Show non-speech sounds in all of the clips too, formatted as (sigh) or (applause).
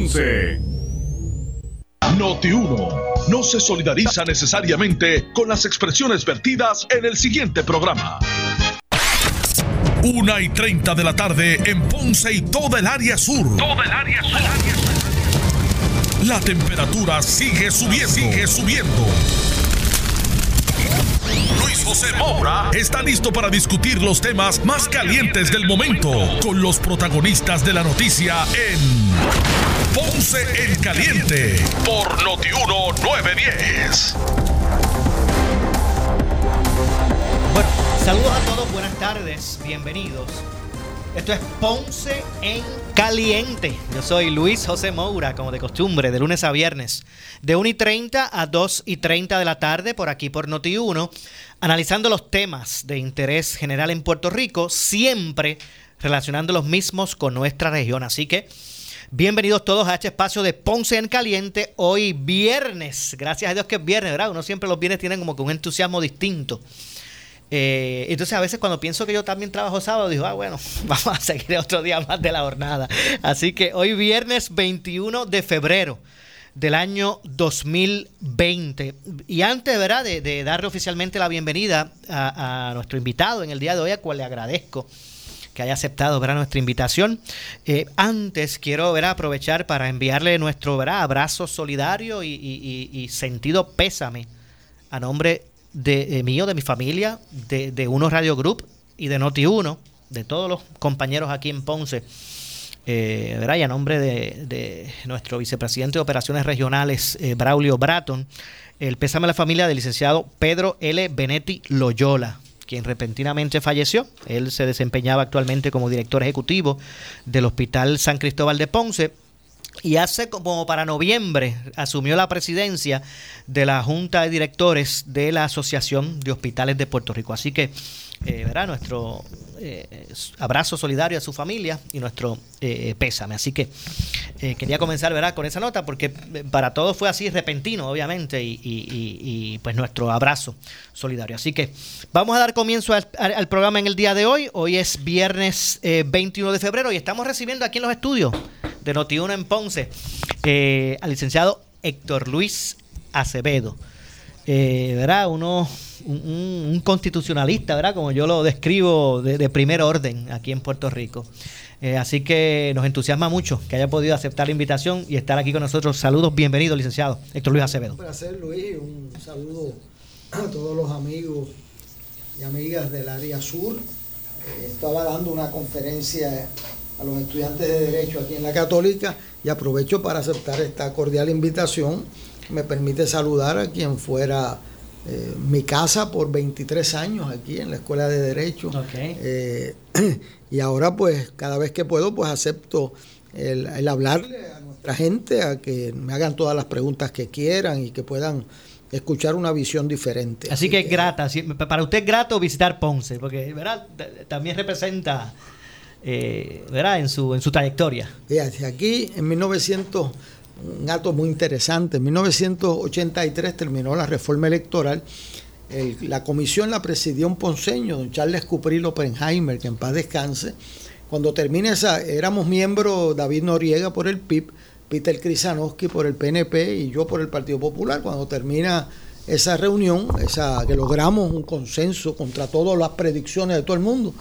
Ponce. Noti 1 no se solidariza necesariamente con las expresiones vertidas en el siguiente programa. Una y 30 de la tarde en Ponce y toda el área sur. Toda el área sur. La temperatura sigue subiendo. Sigue subiendo. Luis José Moura está listo para discutir los temas más calientes del momento con los protagonistas de la noticia en Ponce en Caliente por Notiuno 910. Bueno, saludos a todos, buenas tardes, bienvenidos. Esto es Ponce en Caliente. Yo soy Luis José Moura, como de costumbre, de lunes a viernes, de 1 y 30 a 2 y 30 de la tarde, por aquí por Noti1, analizando los temas de interés general en Puerto Rico, siempre relacionando los mismos con nuestra región. Así que bienvenidos todos a este espacio de Ponce en Caliente, hoy viernes. Gracias a Dios que es viernes, ¿verdad? Uno siempre los viernes tienen como que un entusiasmo distinto. Eh, entonces a veces cuando pienso que yo también trabajo sábado, digo, ah, bueno, (laughs) vamos a seguir otro día más de la jornada. Así que hoy viernes 21 de febrero del año 2020. Y antes, ¿verdad?, de, darle oficialmente la bienvenida a, nuestro invitado en el día de hoy, a cual le agradezco que haya aceptado ¿verdad? nuestra invitación. Eh, antes quiero ¿verdad? aprovechar para enviarle nuestro ¿verdad? abrazo solidario y, y sentido pésame a nombre de, mío, de mi familia, de, de Uno Radio Group y de Noti Uno, de todos los compañeros aquí en Ponce. Eh, Y a nombre de, nuestro vicepresidente de Operaciones Regionales, eh, Braulio Bratton, el pésame a la familia del licenciado Pedro L. Benetti Loyola, quien repentinamente falleció. Él se desempeñaba actualmente como director ejecutivo del Hospital San Cristóbal de Ponce y hace como para noviembre asumió la presidencia de la Junta de Directores de la Asociación de Hospitales de Puerto Rico. Así que, eh, verá, nuestro eh, abrazo solidario a su familia y nuestro eh, pésame. Así que eh, quería comenzar, verá, con esa nota porque para todos fue así repentino, obviamente, y, pues nuestro abrazo solidario. Así que vamos a dar comienzo al, al programa en el día de hoy. Hoy es viernes 21 de febrero y estamos recibiendo aquí en los estudios de Notiuno en Ponce, al licenciado Héctor Luis Acevedo. ¿verdad? Uno, un, constitucionalista, ¿verdad? Como yo lo describo de, primer orden aquí en Puerto Rico. Eh, así que nos entusiasma mucho que haya podido aceptar la invitación y estar aquí con nosotros. Saludos, bienvenido, licenciado Héctor Luis Acevedo. Un placer, Luis. Un saludo a todos los amigos y amigas del área sur. estaba dando una conferencia a los estudiantes de Derecho aquí en la Católica y aprovecho para aceptar esta cordial invitación. Me permite saludar a quien fuera eh, mi casa por 23 años aquí en la Escuela de Derecho. Eh, y ahora pues cada vez que puedo pues acepto el, el, hablarle a nuestra gente, a que me hagan todas las preguntas que quieran y que puedan escuchar una visión diferente. Así, que, es grata, para usted es grato visitar Ponce, porque ¿verdad? también representa eh, En, su, en su trayectoria. Fíjate, aquí en 1900, un acto muy interesante, en 1983 terminó la reforma electoral. la comisión la presidió un ponceño, don Charles Cupril Oppenheimer, que en paz descanse. Cuando termine esa, éramos miembros David Noriega por el PIB, Peter Krisanowski por el PNP y yo por el Partido Popular. Cuando termina esa reunión, esa que logramos un consenso contra todas las predicciones de todo el mundo.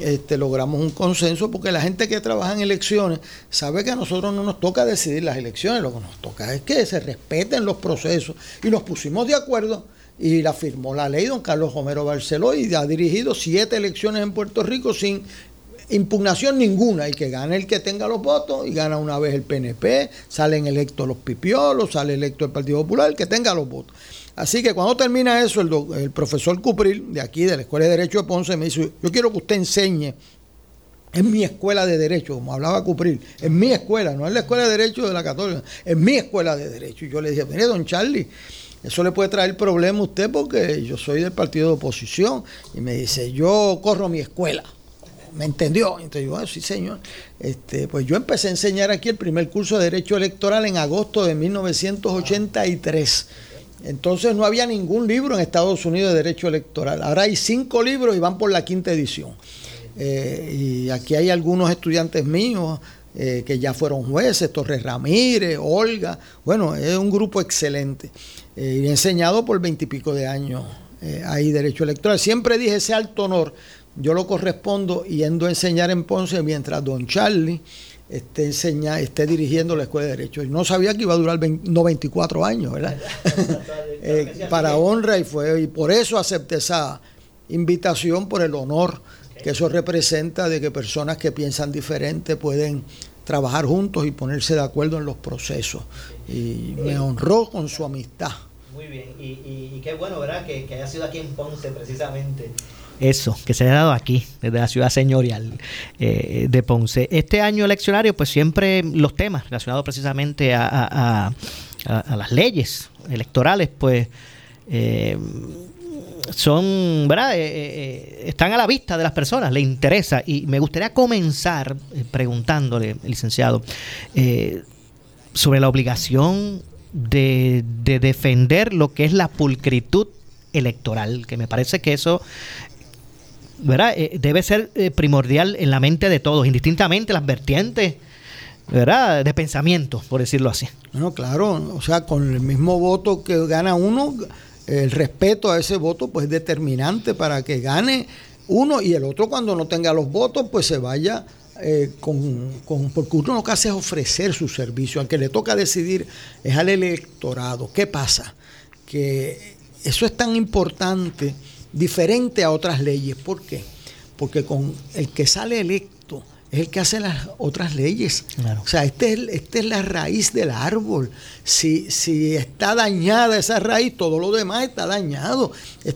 Este, logramos un consenso porque la gente que trabaja en elecciones sabe que a nosotros no nos toca decidir las elecciones, lo que nos toca es que se respeten los procesos y nos pusimos de acuerdo y la firmó la ley don Carlos Romero Barceló y ha dirigido siete elecciones en Puerto Rico sin impugnación ninguna y que gane el que tenga los votos y gana una vez el PNP, salen electos los pipiolos, sale electo el Partido Popular, el que tenga los votos. Así que cuando termina eso, el, profesor Cupril, de aquí, de la Escuela de Derecho de Ponce, me dice, yo quiero que usted enseñe en mi escuela de Derecho, como hablaba Cupril, en mi escuela, no en la Escuela de Derecho de la Católica, en mi escuela de Derecho. Y yo le dije, mire, don Charlie, eso le puede traer problema a usted porque yo soy del partido de oposición. Y me dice, yo corro mi escuela. ¿Me entendió? Entonces yo, ah, sí, señor. Este, pues yo empecé a enseñar aquí el primer curso de Derecho Electoral en agosto de 1983. Entonces no había ningún libro en Estados Unidos de derecho electoral. Ahora hay cinco libros y van por la quinta edición. Eh, y aquí hay algunos estudiantes míos, eh, que ya fueron jueces, Torres Ramírez, Olga, bueno, es un grupo excelente. Eh, y he enseñado por veintipico de años ahí derecho electoral. Siempre dije ese alto honor, yo lo correspondo yendo a enseñar en Ponce mientras don Charlie esté, enseña, esté dirigiendo la Escuela de Derecho. Y no sabía que iba a durar 94 años, ¿verdad? (laughs) (laughs) para honra y fue, y por eso acepté esa invitación, por el honor que eso representa de que personas que piensan diferente pueden trabajar juntos y ponerse de acuerdo en los procesos. Y me honró con su amistad. Muy bien, y, qué bueno, ¿verdad? Que, haya sido aquí en Ponce precisamente. Eso, que se haya dado aquí, desde la ciudad señorial eh, de Ponce. Este año eleccionario, pues siempre los temas relacionados precisamente a, las leyes electorales, pues eh, son, ¿verdad? Eh, eh, están a la vista de las personas, le interesa. Y me gustaría comenzar preguntándole, licenciado, sobre la obligación de, defender lo que es la pulcritud electoral, que me parece que eso ¿verdad? debe ser primordial en la mente de todos, indistintamente las vertientes. ¿verdad? de pensamiento, por decirlo así. No, claro, o sea, con el mismo voto que gana uno, el respeto a ese voto pues es determinante para que gane uno y el otro cuando no tenga los votos pues se vaya eh, con, con, porque uno lo que hace es ofrecer su servicio, al que le toca decidir es al electorado. ¿Qué pasa? Que eso es tan importante, diferente a otras leyes. ¿Por qué? Porque con el que sale electo es el que hace las otras leyes. O sea, esta es, este es la raíz del árbol. Si, si está dañada esa raíz, todo lo demás está dañado.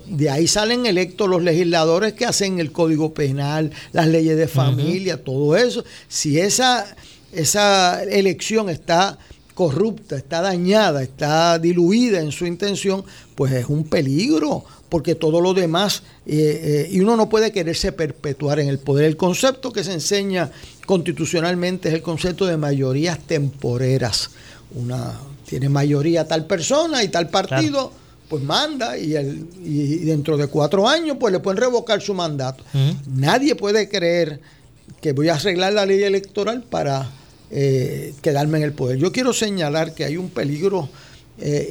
De ahí salen electos los legisladores que hacen el código penal, las leyes de familia, todo eso. Si esa, esa elección está corrupta, está dañada, está diluida en su intención, pues es un peligro porque todo lo demás, eh, eh, y uno no puede quererse perpetuar en el poder. El concepto que se enseña constitucionalmente es el concepto de mayorías temporeras. Una tiene mayoría tal persona y tal partido, pues manda y, el, y dentro de cuatro años pues le pueden revocar su mandato. Nadie puede creer que voy a arreglar la ley electoral para eh, quedarme en el poder. Yo quiero señalar que hay un peligro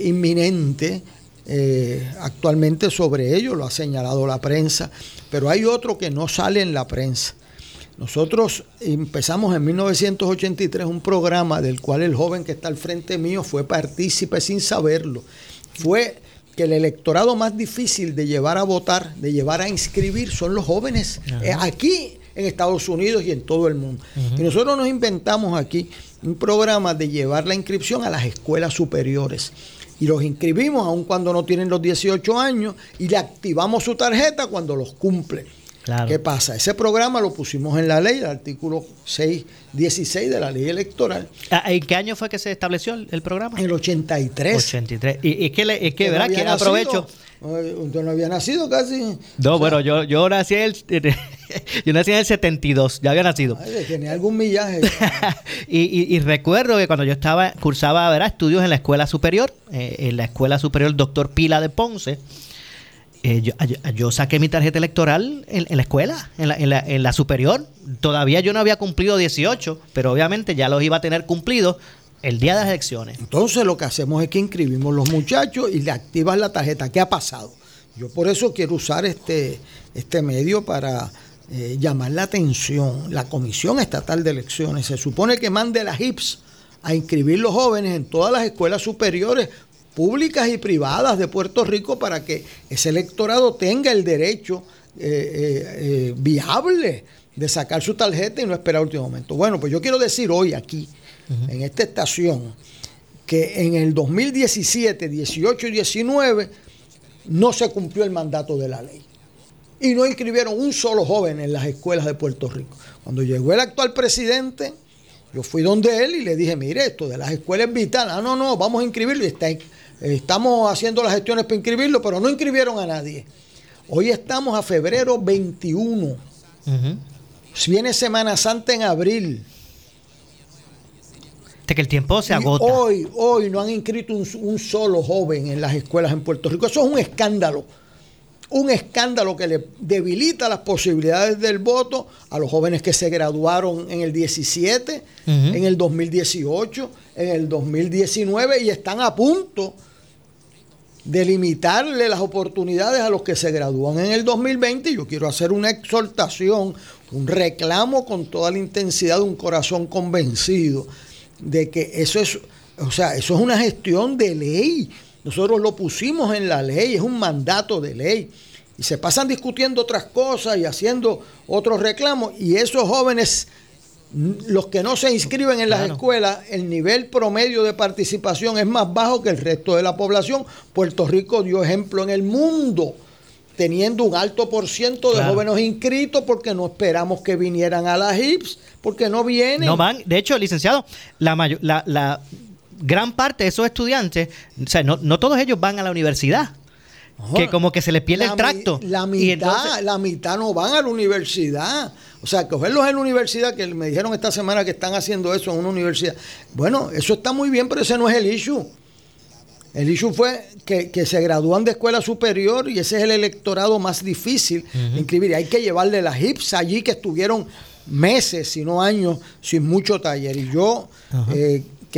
inminente eh, actualmente sobre ello, lo ha señalado la prensa, pero hay otro que no sale en la prensa. Nosotros empezamos en 1983 un programa del cual el joven que está al frente mío fue partícipe sin saberlo. Fue que el electorado más difícil de llevar a votar, de llevar a inscribir, son los jóvenes. Eh, aquí en Estados Unidos y en todo el mundo. Y nosotros nos inventamos aquí un programa de llevar la inscripción a las escuelas superiores y los inscribimos aun cuando no tienen los 18 años y le activamos su tarjeta cuando los cumple. ¿Qué pasa? Ese programa lo pusimos en la ley, el artículo 616 de la ley electoral. Ah, ¿En qué año fue que se estableció el, programa? En el 83. 83. Y es que, es que ¿verdad? Que aprovecho. Usted no había nacido casi. No, bueno, yo, yo nací el, (laughs) yo nací en el 72, ya había nacido. tenía algún millaje. (laughs) y, recuerdo que cuando yo estaba, cursaba ¿verdad? estudios en la escuela superior, eh, en la escuela superior doctor Pila de Ponce, eh, yo, saqué mi tarjeta electoral en, la escuela, en la, en, la, en la, superior. Todavía yo no había cumplido 18, pero obviamente ya los iba a tener cumplidos el día de las elecciones. Entonces lo que hacemos es que inscribimos los muchachos y le activan la tarjeta. ¿Qué ha pasado? Yo por eso quiero usar este, este medio para eh, llamar la atención. La Comisión Estatal de Elecciones se supone que mande las HIPS a inscribir los jóvenes en todas las escuelas superiores públicas y privadas de Puerto Rico para que ese electorado tenga el derecho eh, eh, viable de sacar su tarjeta y no esperar último momento. Bueno, pues yo quiero decir hoy aquí, en esta estación, que en el 2017, 18 y 19 no se cumplió el mandato de la ley. Y no inscribieron un solo joven en las escuelas de Puerto Rico. Cuando llegó el actual presidente, yo fui donde él y le dije, mire, esto de las escuelas vitales, ah, no, no, vamos a inscribirlo. Y está, Estamos haciendo las gestiones para inscribirlo, pero no inscribieron a nadie. Hoy estamos a febrero 21. Si Viene Semana Santa en abril. De que el tiempo se agota. hoy, hoy no han inscrito un, solo joven en las escuelas en Puerto Rico. Eso es un escándalo. Un escándalo que le debilita las posibilidades del voto a los jóvenes que se graduaron en el 17, en el 2018, en el 2019 y están a punto de limitarle las oportunidades a los que se gradúan en el 2020. Yo quiero hacer una exhortación, un reclamo con toda la intensidad de un corazón convencido de que eso es, o sea, eso es una gestión de ley. Nosotros lo pusimos en la ley, es un mandato de ley. Y se pasan discutiendo otras cosas y haciendo otros reclamos. Y esos jóvenes, los que no se inscriben en las escuelas, el nivel promedio de participación es más bajo que el resto de la población. Puerto Rico dio ejemplo en el mundo teniendo un alto por ciento de jóvenes inscritos porque no esperamos que vinieran a las HIPS, porque no vienen. No van. De hecho, licenciado, la, la, la gran parte de esos estudiantes, o sea, no, no todos ellos van a la universidad. que como que se les pierde el tracto. La mitad, la mitad no van a la universidad. O sea, cogerlos en la universidad, que me dijeron esta semana que están haciendo eso en una universidad. Bueno, eso está muy bien, pero ese no es el issue. El issue fue que, se gradúan de escuela superior y ese es el electorado más difícil de inscribir. hay que llevarle las HIPS allí que estuvieron meses, si no años, sin mucho taller. Y yo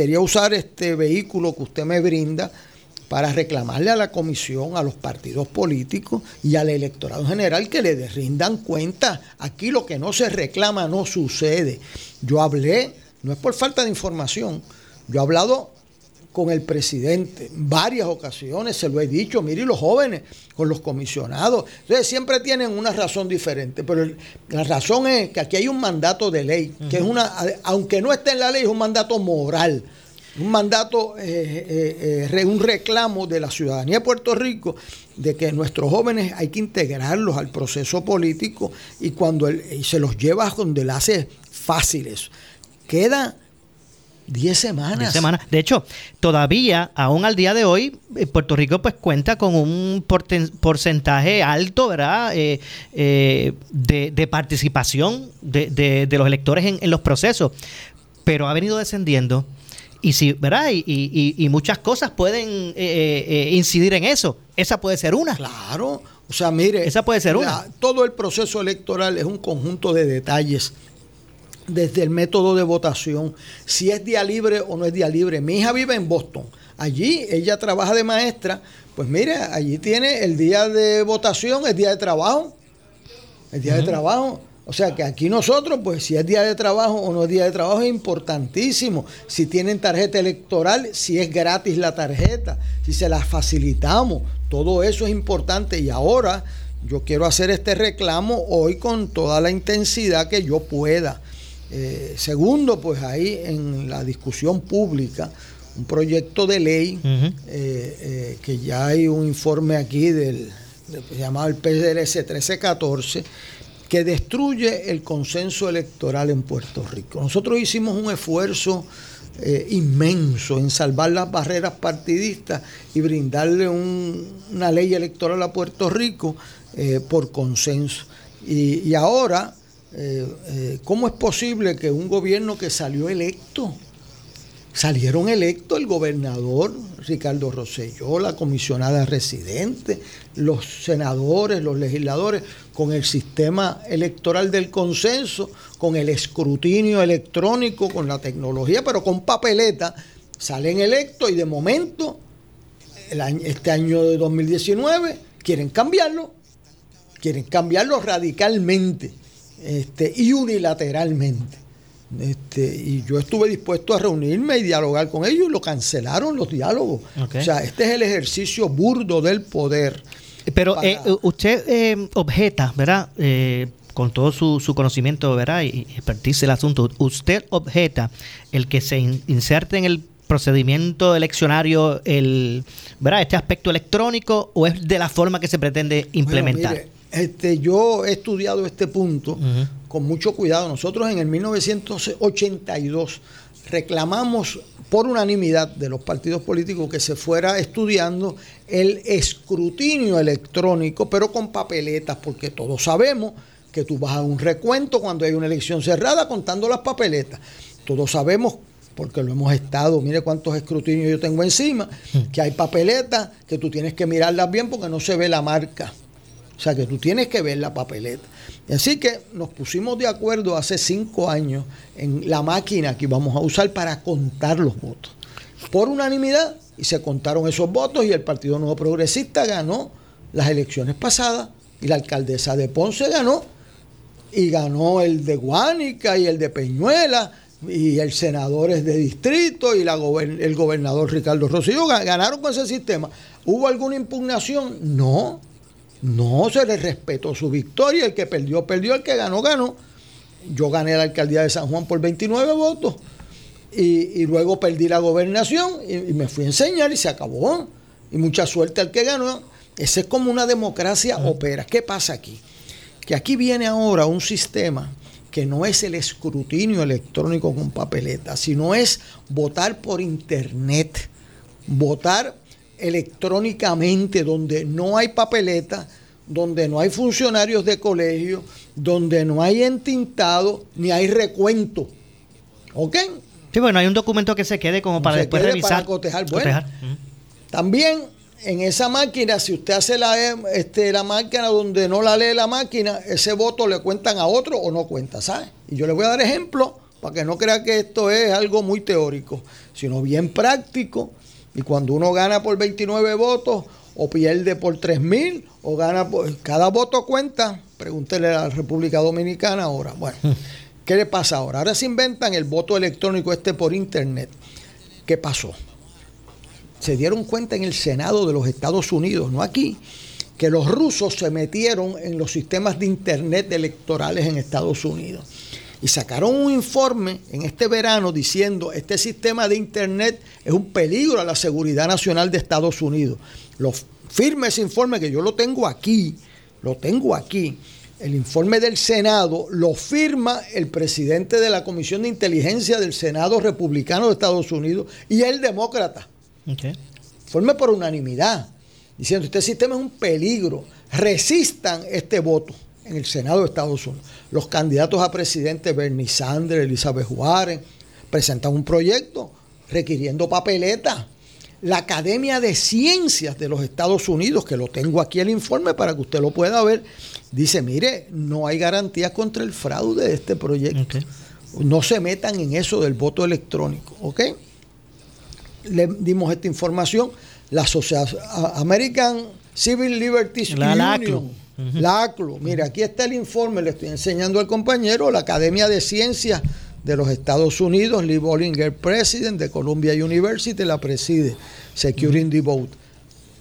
quería usar este vehículo que usted me brinda para reclamarle a la comisión, a los partidos políticos y al electorado general que le rindan cuenta. Aquí lo que no se reclama no sucede. Yo hablé, no es por falta de información, yo he hablado con el presidente en varias ocasiones, se lo he dicho, mire, los jóvenes con los comisionados. Entonces siempre tienen una razón diferente, pero la razón es que aquí hay un mandato de ley, que es una, aunque no esté en la ley, es un mandato moral, un mandato, eh, eh, eh, un reclamo de la ciudadanía de Puerto Rico de que nuestros jóvenes hay que integrarlos al proceso político y cuando se los lleva donde le hace fáciles. Queda 10 semanas. semanas. De hecho, todavía, aún al día de hoy, eh, Puerto Rico pues cuenta con un porcentaje alto, ¿verdad? Eh, eh, de, participación de, los electores en, los procesos. Pero ha venido descendiendo. Y si, ¿verdad? Y, muchas cosas pueden incidir en eso. Esa puede ser una. Claro. O sea, mire. Esa puede ser una. Todo el proceso electoral es un conjunto de detalles desde el método de votación, si es día libre o no es día libre. Mi hija vive en Boston. Allí ella trabaja de maestra. Pues mire, allí tiene el día de votación, el día de trabajo. El día de trabajo. O sea que aquí nosotros, pues si es día de trabajo o no es día de trabajo, es importantísimo. Si tienen tarjeta electoral, si es gratis la tarjeta, si se la facilitamos, todo eso es importante. Y ahora yo quiero hacer este reclamo hoy con toda la intensidad que yo pueda. Eh, segundo, pues ahí en la discusión pública, un proyecto de ley, eh, eh, que ya hay un informe aquí del, llamado el PDLS 1314, que destruye el consenso electoral en Puerto Rico. Nosotros hicimos un esfuerzo inmenso en salvar las barreras partidistas y brindarle una ley electoral a Puerto Rico por consenso. y ahora eh, eh, ¿cómo es posible que un gobierno que salió electo, salieron electos el gobernador Ricardo Rosselló, la comisionada residente, los senadores, los legisladores, con el sistema electoral del consenso, con el escrutinio electrónico, con la tecnología, pero con papeleta, salen electos y de momento, este año de 2019, quieren cambiarlo, quieren cambiarlo radicalmente este, y unilateralmente. Este, y yo estuve dispuesto a reunirme y dialogar con ellos y lo cancelaron los diálogos. O sea, este es el ejercicio burdo del poder. Pero eh, usted eh, objeta, ¿verdad? Eh, con todo su, conocimiento, ¿verdad? Y expertise el asunto, usted objeta el que se inserte en el procedimiento eleccionario el, ¿verdad? este aspecto electrónico o es de la forma que se pretende implementar? Este, yo he estudiado este punto con mucho cuidado. Nosotros en el 1982 reclamamos por unanimidad de los partidos políticos que se fuera estudiando el escrutinio electrónico, pero con papeletas, porque todos sabemos que tú vas a un recuento cuando hay una elección cerrada contando las papeletas. Todos sabemos porque lo hemos estado, mire cuántos escrutinios yo tengo encima, que hay papeletas que tú tienes que mirarlas bien porque no se ve la marca O sea que tú tienes que ver la papeleta. Así que nos pusimos de acuerdo hace cinco años en la máquina que íbamos a usar para contar los votos. Por unanimidad, y se contaron esos votos y el Partido Nuevo Progresista ganó las elecciones pasadas y la alcaldesa de Ponce ganó y ganó el de Guánica y el de Peñuela y el senador es de distrito y el gobernador Ricardo Rosselló ganaron con ese sistema. ¿Hubo alguna impugnación? No, no se le respetó su victoria. El que perdió, perdió. El que ganó, ganó. Yo gané la alcaldía de San Juan por 29 votos y, luego perdí la gobernación y, y, me fui a enseñar y se acabó. Y mucha suerte al que ganó. Esa es como una democracia opera. ¿Qué pasa aquí? Que aquí viene ahora un sistema que no es el escrutinio electrónico con papeleta, sino es votar por internet, votar electrónicamente donde no hay papeleta, donde no hay funcionarios de colegio, donde no hay entintado ni hay recuento. ¿Ok? Sí, bueno, hay un documento que se quede como para después revisar. Para cotejar. Bueno, También en esa máquina, si usted hace la, este, la máquina donde no la lee la máquina, ese voto le cuentan a otro o no cuenta, ¿sabe? Y yo le voy a dar ejemplo para que no crea que esto es algo muy teórico, sino bien práctico. Y cuando uno gana por 29 votos o pierde por 3 mil o gana por... Cada voto cuenta. Pregúntele a la República Dominicana ahora. Bueno, ¿qué le pasa ahora? Ahora se inventan el voto electrónico este por internet. ¿Qué pasó? se dieron cuenta en el Senado de los Estados Unidos, no aquí, que los rusos se metieron en los sistemas de Internet electorales en Estados Unidos. Y sacaron un informe en este verano diciendo este sistema de Internet es un peligro a la seguridad nacional de Estados Unidos. Lo firme ese informe que yo lo tengo aquí, lo tengo aquí. El informe del Senado lo firma el presidente de la Comisión de Inteligencia del Senado republicano de Estados Unidos y el demócrata. Forme por unanimidad, diciendo este sistema es un peligro, resistan este voto en el Senado de Estados Unidos. Los candidatos a presidente Bernie Sanders, Elizabeth Warren, presentan un proyecto requiriendo papeleta. La Academia de Ciencias de los Estados Unidos, que lo tengo aquí el informe para que usted lo pueda ver, dice, mire, no hay garantías contra el fraude de este proyecto. No se metan en eso del voto electrónico, ¿ok? le dimos esta información, la Asociación American Civil Liberties Union, la ACLU. Mira, aquí está el informe, le estoy enseñando al compañero, la Academia de Ciencias de los Estados Unidos, Lee Bollinger, President de Columbia University, la preside, Securing the Vote.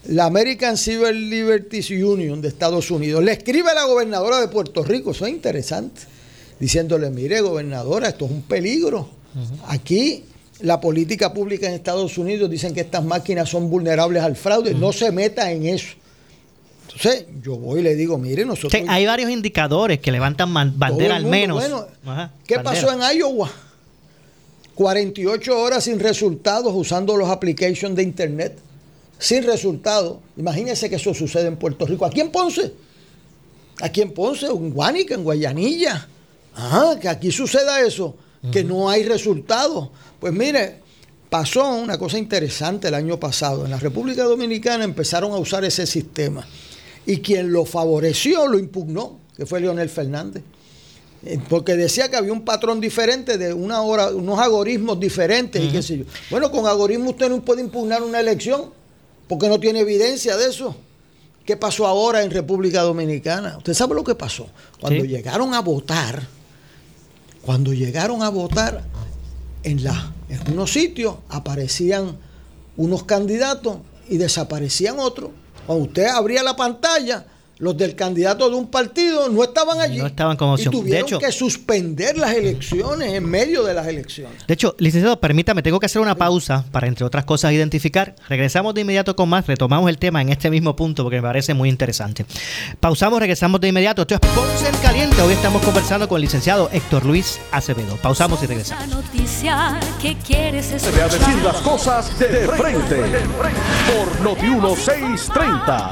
La American Civil Liberties Union de Estados Unidos le escribe a la gobernadora de Puerto Rico, eso es interesante, diciéndole, mire gobernadora, esto es un peligro. Aquí la política pública en Estados Unidos dicen que estas máquinas son vulnerables al fraude, no se meta en eso. Entonces, yo voy y le digo, mire, nosotros... hay varios indicadores que levantan bandera al menos. ¿Qué pasó en Iowa? 48 horas sin resultados usando los applications de Internet. Sin resultados. Imagínense que eso sucede en Puerto Rico. Aquí en Ponce. Aquí en Ponce, en Guánica, en Guayanilla. Ajá, que aquí suceda eso. Que no hay resultados. Pues mire, pasó una cosa interesante el año pasado. En la República Dominicana empezaron a usar ese sistema. Y quien lo favoreció lo impugnó, que fue Leonel Fernández. Eh, porque decía que había un patrón diferente de una hora, unos algoritmos diferentes y qué sé yo. Bueno, con algoritmos usted no puede impugnar una elección porque no tiene evidencia de eso. ¿Qué pasó ahora en República Dominicana? Usted sabe lo que pasó. Cuando llegaron a votar, cuando llegaron a votar, en, la, en unos sitios aparecían unos candidatos y desaparecían otros. Cuando usted abría la pantalla, los del candidato de un partido no estaban allí. No estaban como Y tuvieron que suspender las elecciones en medio de las elecciones. De hecho, licenciado, permítame, tengo que hacer una pausa para, entre otras cosas, identificar. Regresamos de inmediato con más, retomamos el tema en este mismo punto porque me parece muy interesante. Pausamos, regresamos de inmediato. Esto es Ponce en Caliente. Hoy estamos conversando con el licenciado Héctor Luis Acevedo. Pausamos y regresamos. La noticia que quieres escuchar. decir las cosas de frente. Por Noti 1630.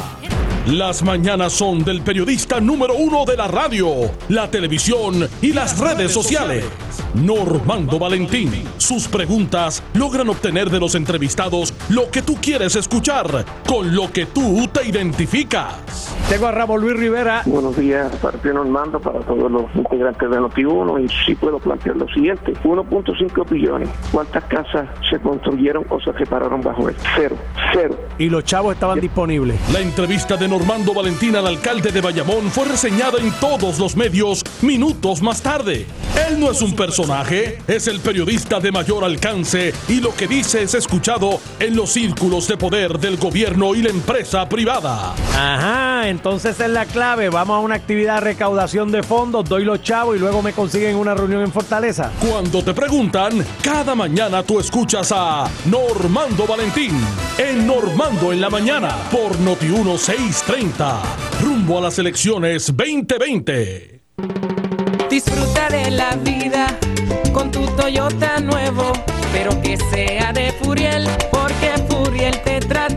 Las mañanas son del periodista número uno de la radio, la televisión y las redes sociales. Normando Valentín. Sus preguntas logran obtener de los entrevistados lo que tú quieres escuchar, con lo que tú te identificas. Tengo a Ramón Luis Rivera. Buenos días, para Normando, para todos los integrantes de Noti1. Y sí puedo plantear lo siguiente: 1.5 billones. ¿Cuántas casas se construyeron o se repararon bajo él? Cero, cero. Y los chavos estaban disponibles. La entrevista de Normando Valentín al alcalde de Bayamón fue reseñada en todos los medios minutos más tarde. Él no es un personaje, es el periodista de mayor alcance y lo que dice es escuchado en los círculos de poder del gobierno y la empresa privada. Ajá, entonces es la clave. Vamos a una actividad de recaudación de fondos, doy los chavos y luego me consiguen una reunión en Fortaleza. Cuando te preguntan, cada mañana tú escuchas a Normando Valentín en Normando en la mañana por Noti 1630. Rumbo a las elecciones 2020. Disfruta de la vida con tu Toyota nuevo, pero que sea de Furiel, porque Furiel te trata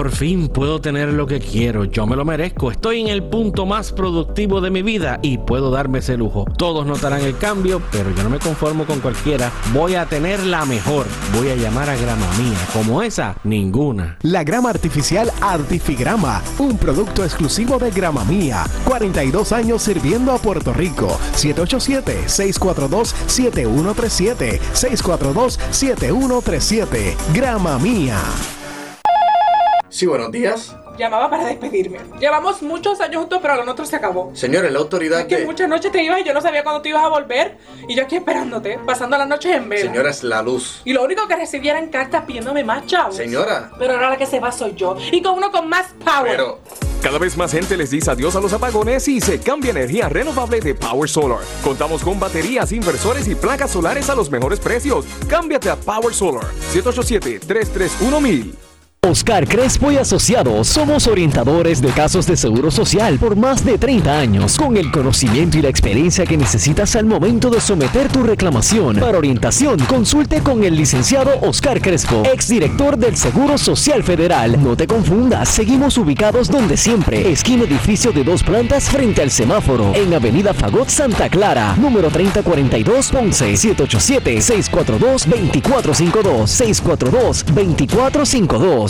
Por fin puedo tener lo que quiero, yo me lo merezco, estoy en el punto más productivo de mi vida y puedo darme ese lujo. Todos notarán el cambio, pero yo no me conformo con cualquiera, voy a tener la mejor, voy a llamar a grama mía, como esa, ninguna. La grama artificial Artifigrama, un producto exclusivo de Grama Mía, 42 años sirviendo a Puerto Rico, 787-642-7137, 642-7137, Grama Mía. Sí, buenos días. Llamaba para despedirme. Llevamos muchos años juntos, pero lo nuestro se acabó. Señores, la autoridad Es que muchas noches te ibas y yo no sabía cuándo te ibas a volver. Y yo aquí esperándote, pasando las noches en vela. Señora, es la luz. Y lo único que recibía eran cartas pidiéndome más chavos. Señora. Pero ahora la que se va soy yo. Y con uno con más power. Pero... Cada vez más gente les dice adiós a los apagones y se cambia energía renovable de Power Solar. Contamos con baterías, inversores y placas solares a los mejores precios. Cámbiate a Power Solar. 787-331-1000. Oscar Crespo y Asociados somos orientadores de casos de seguro social por más de 30 años, con el conocimiento y la experiencia que necesitas al momento de someter tu reclamación. Para orientación, consulte con el licenciado Oscar Crespo, exdirector del Seguro Social Federal. No te confundas, seguimos ubicados donde siempre, esquina edificio de dos plantas frente al semáforo, en Avenida Fagot Santa Clara, número 3042 Ponce, 787-642-2452,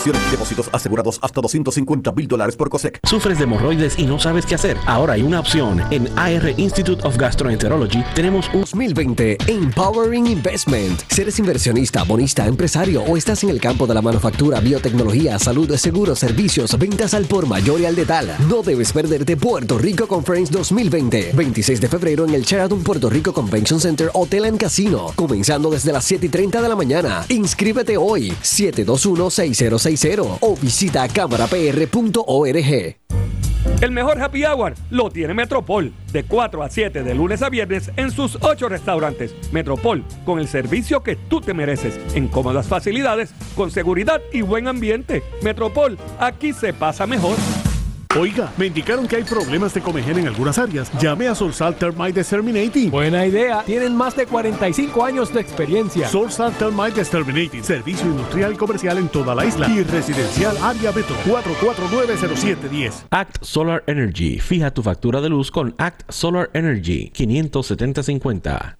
Acciones y depósitos asegurados hasta 250 mil dólares por COSEC. ¿Sufres de hemorroides y no sabes qué hacer? Ahora hay una opción. En AR Institute of Gastroenterology tenemos un 2020 Empowering Investment. Si eres inversionista, bonista, empresario o estás en el campo de la manufactura, biotecnología, salud, seguros, servicios, ventas al por mayor y al detal, no debes perderte Puerto Rico Conference 2020. 26 de febrero en el Sheraton Puerto Rico Convention Center Hotel and Casino. Comenzando desde las 7 y 30 de la mañana. Inscríbete hoy. 721-6060 o visita cámarapr.org. El mejor happy hour lo tiene Metropol, de 4 a 7 de lunes a viernes en sus 8 restaurantes. Metropol, con el servicio que tú te mereces, en cómodas facilidades, con seguridad y buen ambiente. Metropol, aquí se pasa mejor. Oiga, me indicaron que hay problemas de comején en algunas áreas. Llame a Solsal Termite Exterminating. Buena idea. Tienen más de 45 años de experiencia. Solsal Termite Exterminating. Servicio industrial y comercial en toda la isla. Y residencial área Beto 4490710. Act Solar Energy. Fija tu factura de luz con Act Solar Energy 57050.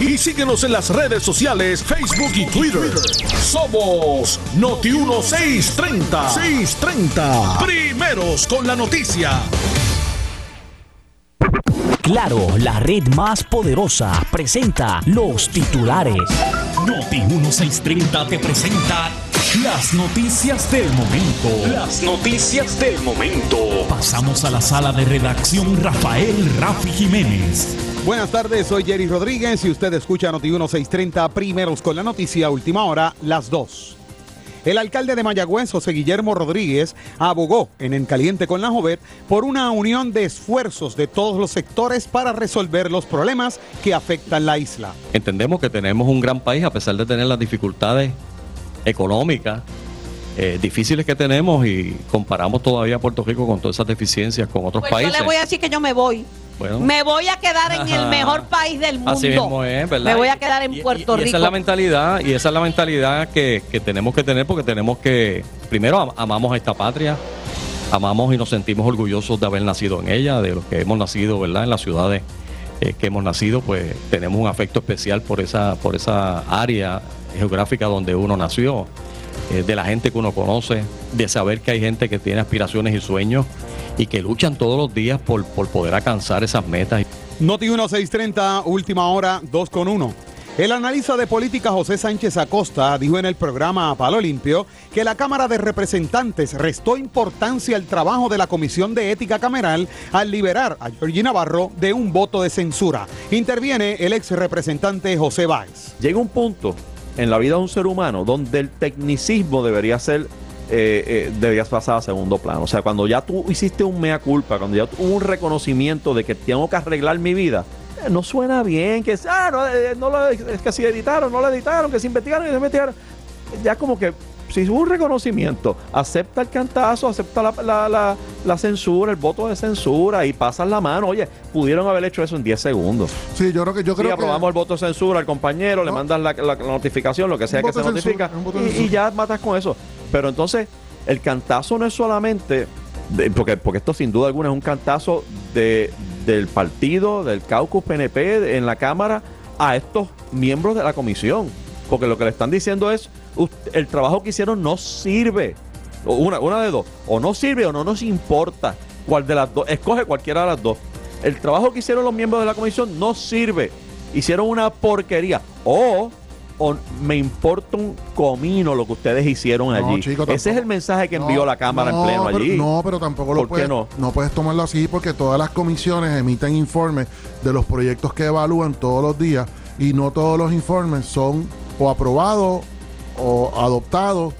y síguenos en las redes sociales Facebook y Twitter. Somos Noti 1630. 630. Primeros con la noticia. Claro, la red más poderosa presenta los titulares. Noti 1630 te presenta las noticias del momento. Las noticias del momento. Pasamos a la sala de redacción Rafael Rafi Jiménez. Buenas tardes, soy Jerry Rodríguez y usted escucha Noti 1630 primeros con la noticia última hora, las 2. El alcalde de Mayagüez, José Guillermo Rodríguez, abogó en En Caliente con la Jovet por una unión de esfuerzos de todos los sectores para resolver los problemas que afectan la isla. Entendemos que tenemos un gran país a pesar de tener las dificultades económicas eh, difíciles que tenemos y comparamos todavía a Puerto Rico con todas esas deficiencias con otros Pues países. yo le voy a decir que yo me voy. Bueno. Me voy a quedar en el mejor país del mundo. Así mismo es, ¿verdad? Me voy a quedar en Puerto y Rico. esa es la mentalidad y esa es la mentalidad que, que tenemos que tener porque tenemos que primero am- amamos a esta patria amamos y nos sentimos orgullosos de haber nacido en ella de los que hemos nacido verdad en las ciudades eh, que hemos nacido pues tenemos un afecto especial por esa por esa área geográfica donde uno nació eh, de la gente que uno conoce de saber que hay gente que tiene aspiraciones y sueños y que luchan todos los días por, por poder alcanzar esas metas Noti 1630, última hora, 2 con 1. El analista de política José Sánchez Acosta dijo en el programa Palo Limpio que la Cámara de Representantes restó importancia al trabajo de la Comisión de Ética Cameral al liberar a Georgie Navarro de un voto de censura. Interviene el ex representante José Báez. Llega un punto en la vida de un ser humano donde el tecnicismo debería ser eh, eh, deberías pasar a segundo plano. O sea, cuando ya tú hiciste un mea culpa, cuando ya hubo un reconocimiento de que tengo que arreglar mi vida, eh, no suena bien, que ah, no, eh, no lo, es si editaron, no lo editaron, que se investigaron y se investigaron. Ya como que si hubo un reconocimiento, acepta el cantazo, acepta la, la- la- la censura, el voto de censura y pasas la mano. Oye, pudieron haber hecho eso en 10 segundos. Sí, yo creo que yo Sí, creo aprobamos el voto de censura al compañero, le mandan la, notificación, lo que sea que se censura, notifica, y, ya matas con eso. Pero entonces, el cantazo no es solamente, de- porque, porque esto sin duda alguna es un cantazo de, del partido, del caucus PNP en la Cámara a estos miembros de la comisión. Porque lo que le están diciendo es, "Ust- el trabajo que hicieron no sirve. Una, una de dos, o no sirve o no nos importa cuál de las dos, escoge cualquiera de las dos. El trabajo que hicieron los miembros de la comisión no sirve. Hicieron una porquería. O, o me importa un comino lo que ustedes hicieron No, allí. chico, Ese es el mensaje que No, envió la Cámara no, en pleno pero- allí. No, pero tampoco lo ¿Por puedes, qué no? no puedes tomarlo así porque todas las comisiones emiten informes de los proyectos que evalúan todos los días y no todos los informes son o aprobados o adoptados.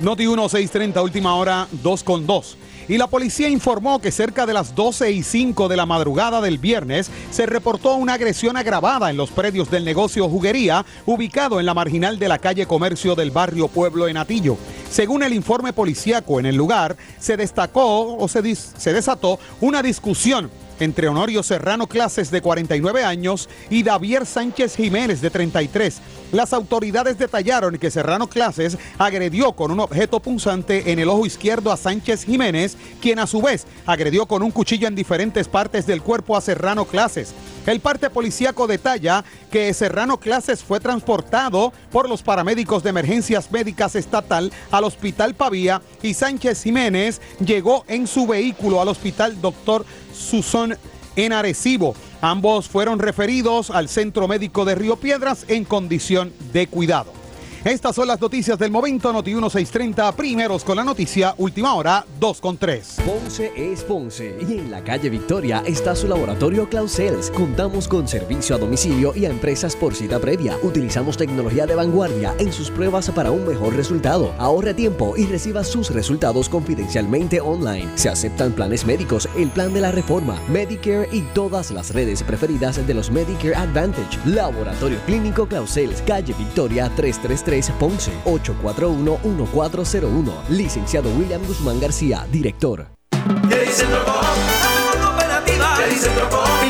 Noti 1630, última hora, 2 con 2. Y la policía informó que cerca de las 12 y 5 de la madrugada del viernes se reportó una agresión agravada en los predios del negocio Juguería, ubicado en la marginal de la calle Comercio del barrio Pueblo en Atillo. Según el informe policíaco en el lugar, se destacó o se desató una discusión entre Honorio Serrano Clases de 49 años y Davier Sánchez Jiménez de 33. Las autoridades detallaron que Serrano Clases agredió con un objeto punzante en el ojo izquierdo a Sánchez Jiménez, quien a su vez agredió con un cuchillo en diferentes partes del cuerpo a Serrano Clases. El parte policíaco detalla que Serrano Clases fue transportado por los paramédicos de emergencias médicas estatal al Hospital Pavía y Sánchez Jiménez llegó en su vehículo al Hospital Doctor Susón en Arecibo. Ambos fueron referidos al Centro Médico de Río Piedras en condición de cuidado. Estas son las noticias del momento, Noti 1630, primeros con la noticia, última hora, 2 con 3. Ponce es Ponce y en la calle Victoria está su laboratorio Clausel's. Contamos con servicio a domicilio y a empresas por cita previa. Utilizamos tecnología de vanguardia en sus pruebas para un mejor resultado. Ahorre tiempo y reciba sus resultados confidencialmente online. Se aceptan planes médicos, el plan de la reforma, Medicare y todas las redes preferidas de los Medicare Advantage. Laboratorio Clínico Clausel's, calle Victoria 333 Ponce 841-1401. Licenciado William Guzmán García, director.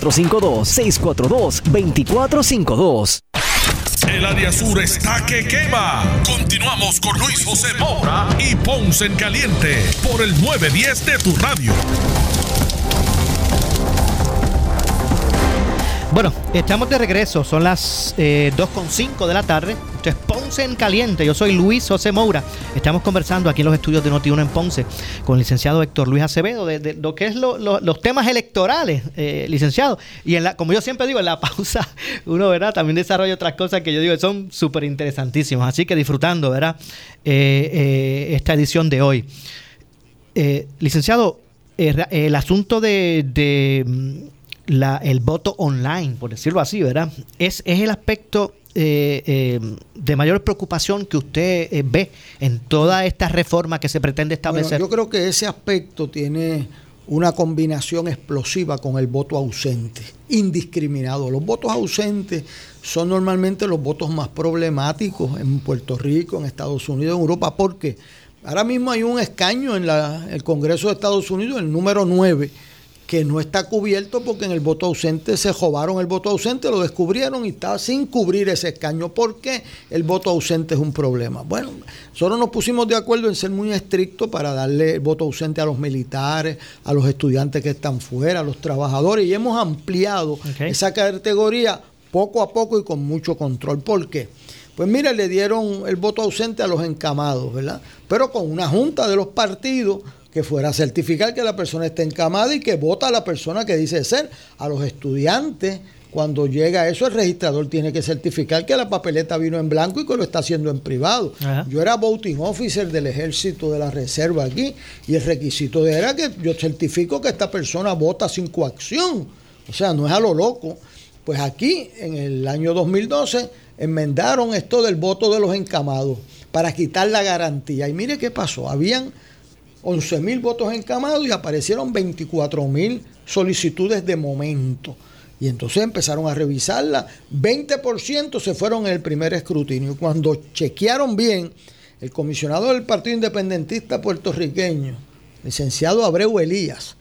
642-2452. El área sur está que quema. Continuamos con Luis José Moura y Ponce en Caliente por el 910 de tu radio. Bueno, estamos de regreso, son las eh, 2.5 de la tarde. Esto es Ponce en Caliente. Yo soy Luis José Moura. Estamos conversando aquí en los estudios de Noti1 en Ponce con el licenciado Héctor Luis Acevedo de, lo que es lo- lo- los temas electorales, eh, licenciado. Y en la, como yo siempre digo, en la (laughs) pausa uno, ¿verdad? También desarrolla otras cosas que yo digo que son súper interesantísimas. Así que disfrutando, ¿verdad? Eh, eh, esta edición de hoy. Eh, licenciado, eh, el asunto de, de, mm, la- el voto online, por decirlo así, ¿verdad? Es, es el aspecto eh, eh, de mayor preocupación que usted eh, ve en toda esta reforma que se pretende Bueno, establecer. yo creo que ese aspecto tiene una combinación explosiva con el voto ausente, indiscriminado. Los votos ausentes son normalmente los votos más problemáticos en Puerto Rico, en Estados Unidos, en Europa, porque ahora mismo hay un escaño en la- el Congreso de Estados Unidos, el número 9, que no está cubierto porque en el voto ausente se robaron el voto ausente, lo descubrieron y está sin cubrir ese escaño. ¿Por qué el voto ausente es un problema? Bueno, nosotros nos pusimos de acuerdo en ser muy estrictos para darle el voto ausente a los militares, a los estudiantes que están fuera, a los trabajadores y hemos ampliado esa categoría poco a poco y con mucho control. ¿Por qué? Pues mire, le dieron el voto ausente a los encamados, ¿verdad? Pero con una junta de los partidos que fuera a certificar que la persona está encamada y que vota a la persona que dice ser. A los estudiantes, cuando llega eso, el registrador tiene que certificar que la papeleta vino en blanco y que lo está haciendo en privado. Ajá. Yo era voting officer del ejército de la reserva aquí y el requisito era que yo certifico que esta persona vota sin coacción. O sea, no es a lo loco. Pues aquí, en el año 2012, enmendaron esto del voto de los encamados para quitar la garantía. Y mire qué pasó. Habían 11 mil votos encamados y aparecieron 24 mil solicitudes de momento. Y entonces empezaron a revisarla. 20% se fueron en el primer escrutinio. Cuando chequearon bien, el comisionado del Partido Independentista puertorriqueño, licenciado Abreu Elías,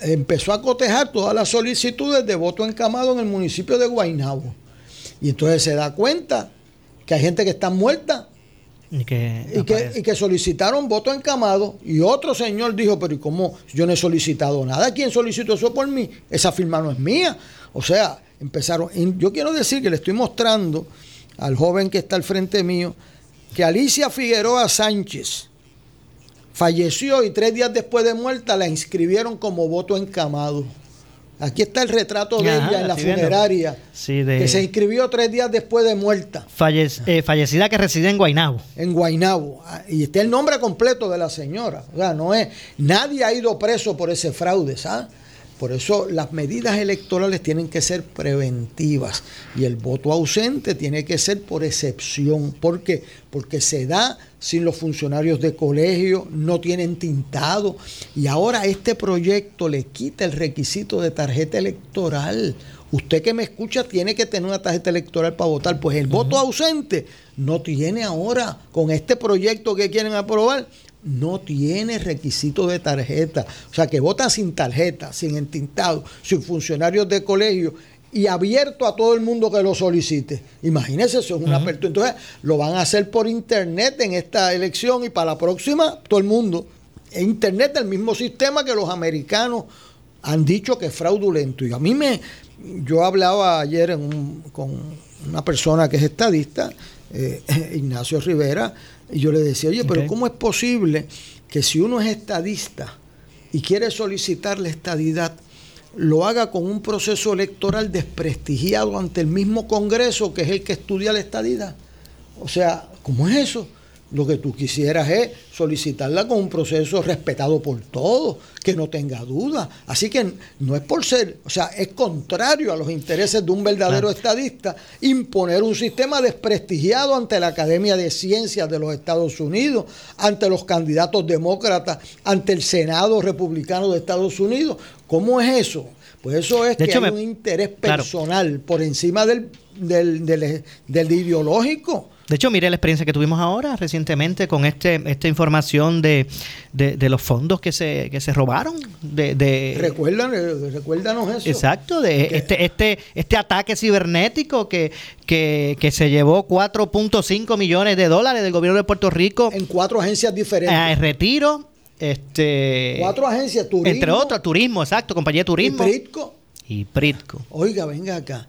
empezó a cotejar todas las solicitudes de voto encamado en el municipio de Guaynabo. Y entonces se da cuenta que hay gente que está muerta Y que y que, y que solicitaron voto encamado y otro señor dijo, pero ¿y cómo yo no he solicitado nada? ¿Quién solicitó eso por mí? Esa firma no es mía. O sea, empezaron... y yo quiero decir que le estoy mostrando al joven que está al frente mío que Alicia Figueroa Sánchez falleció y tres días después de muerta la inscribieron como voto encamado. Aquí está el retrato de Ajá, ella en la funeraria, Sí, de que se inscribió tres días después de muerta falle- eh, fallecida que reside en Guaynabo. en Guaynabo. Ah, Y está el nombre completo de la señora. O sea, no es. Nadie ha ido preso por ese fraude, ¿sabes? Por eso las medidas electorales tienen que ser preventivas y el voto ausente tiene que ser por excepción. ¿Por qué? Porque se da sin los funcionarios de colegio, no tienen tintado y ahora este proyecto le quita el requisito de tarjeta electoral. Usted que me escucha tiene que tener una tarjeta electoral para votar, pues el voto ausente no tiene ahora con este proyecto que quieren aprobar no tiene requisito de tarjeta. O sea, que vota sin tarjeta, sin entintado, sin funcionarios de colegio y abierto a todo el mundo que lo solicite. Imagínense, eso es una apertura. Entonces, lo van a hacer por internet en esta elección y para la próxima, todo el mundo. En internet, el mismo sistema que los americanos han dicho que es fraudulento. Y a mí me. Yo hablaba ayer con una persona que es estadista, eh, (laughs) Ignacio Rivera, y yo le decía, oye, pero ¿cómo es posible que si uno es estadista y quiere solicitar la estadidad, lo haga con un proceso electoral desprestigiado ante el mismo Congreso que es el que estudia la estadidad? O sea, ¿cómo es eso? Lo que tú quisieras es solicitarla con un proceso respetado por todos, que no tenga duda. Así que no es por ser, o sea, es contrario a los intereses de un verdadero estadista imponer un sistema desprestigiado ante la Academia de Ciencias de los Estados Unidos, ante los candidatos demócratas, ante el Senado republicano de Estados Unidos. ¿Cómo es eso? Pues eso es que hay un interés personal por encima del, del, del ideológico. De hecho, mire la experiencia que tuvimos ahora recientemente con este esta información de, los fondos que se, que se robaron. De, de Recuerdan, eh, recuérdanos eso. Exacto, de este, este, este ataque cibernético que, que, se llevó 4.5 millones de dólares del gobierno de Puerto Rico. En cuatro agencias diferentes. En retiro. Este, cuatro agencias, turismo. Entre otras, turismo, exacto, compañía de turismo. Y Pritco. Y Pritco. Oiga, venga acá.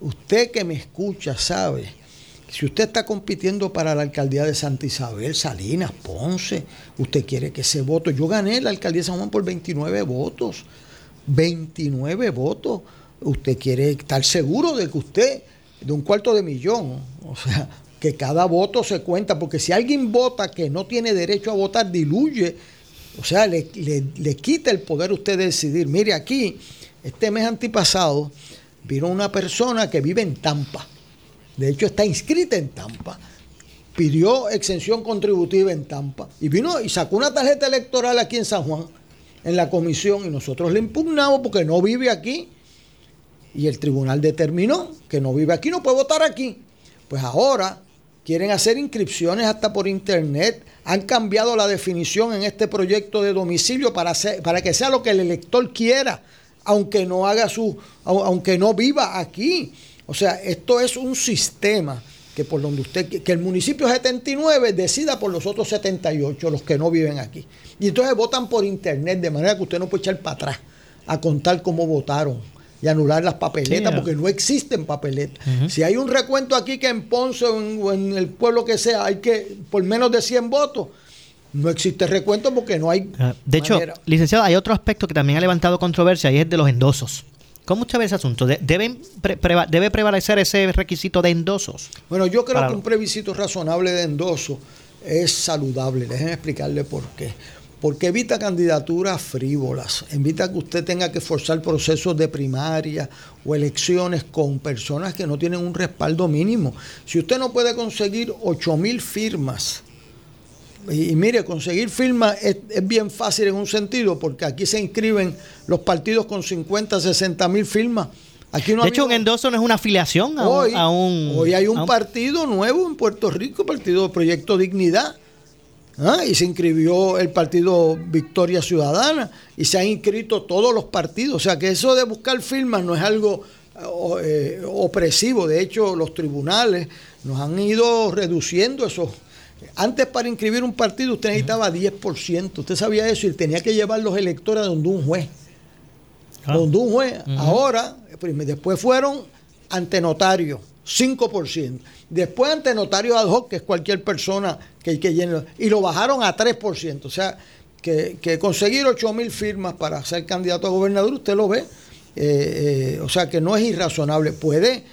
Usted que me escucha sabe si usted está compitiendo para la alcaldía de Santa Isabel, Salinas, Ponce, usted quiere que ese voto. Yo gané la alcaldía de San Juan por 29 votos. 29 votos. Usted quiere estar seguro de que usted, de un cuarto de millón, o sea, que cada voto se cuenta, porque si alguien vota que no tiene derecho a votar, diluye, o sea, le, le quita el poder a usted de decidir. Mire, aquí, este mes antipasado, vino una persona que vive en Tampa de hecho está inscrita en Tampa, pidió exención contributiva en Tampa y vino y sacó una tarjeta electoral aquí en San Juan, en la comisión, y nosotros le impugnamos porque no vive aquí. Y el tribunal determinó que no vive aquí, no puede votar aquí. Pues ahora quieren hacer inscripciones hasta por internet. Han cambiado la definición en este proyecto de domicilio para, que sea lo que el elector quiera, aunque no haga su, aunque no viva aquí. O sea, esto es un sistema que por donde usted, que el municipio 79 decida por los otros 78, los que no viven aquí. Y entonces votan por internet, de manera que usted no puede echar para atrás a contar cómo votaron y anular las papeletas, porque no existen papeletas. Si hay un recuento aquí que en Ponce o en, el pueblo que sea hay que por menos de 100 votos, no existe recuento porque no hay. Ah, de hecho, licenciado, hay otro aspecto que también ha levantado controversia y es de los endosos. ¿Cómo usted ve ese asunto? ¿Deben ¿Debe prevalecer ese requisito de endosos? Bueno, yo creo que un plebiscito razonable de endoso es saludable. Déjenme explicarle por qué. Porque evita candidaturas frívolas, evita que usted tenga que forzar procesos de primaria o elecciones con personas que no tienen un respaldo mínimo. Si usted no puede conseguir 8 mil firmas y, mire, conseguir firmas es, bien fácil en un sentido, porque aquí se inscriben los partidos con 50, 60 mil firmas. Aquí no de hecho, un endoso no es una afiliación a, hoy, un, Hoy hay un, partido nuevo en Puerto Rico, Partido Proyecto Dignidad. ¿ah? Y se inscribió el partido Victoria Ciudadana. Y se han inscrito todos los partidos. O sea que eso de buscar firmas no es algo eh, opresivo. De hecho, los tribunales nos han ido reduciendo esos antes para inscribir un partido usted necesitaba 10%. Usted sabía eso y tenía que llevar los electores a donde un juez. Ah. Donde un juez. Ahora, después fueron ante notario, 5%. Después ante notario ad hoc, que es cualquier persona que, que llene. Y lo bajaron a 3%. O sea, que, conseguir 8 mil firmas para ser candidato a gobernador, usted lo ve. Eh, eh, o sea, que no es irrazonable. Puede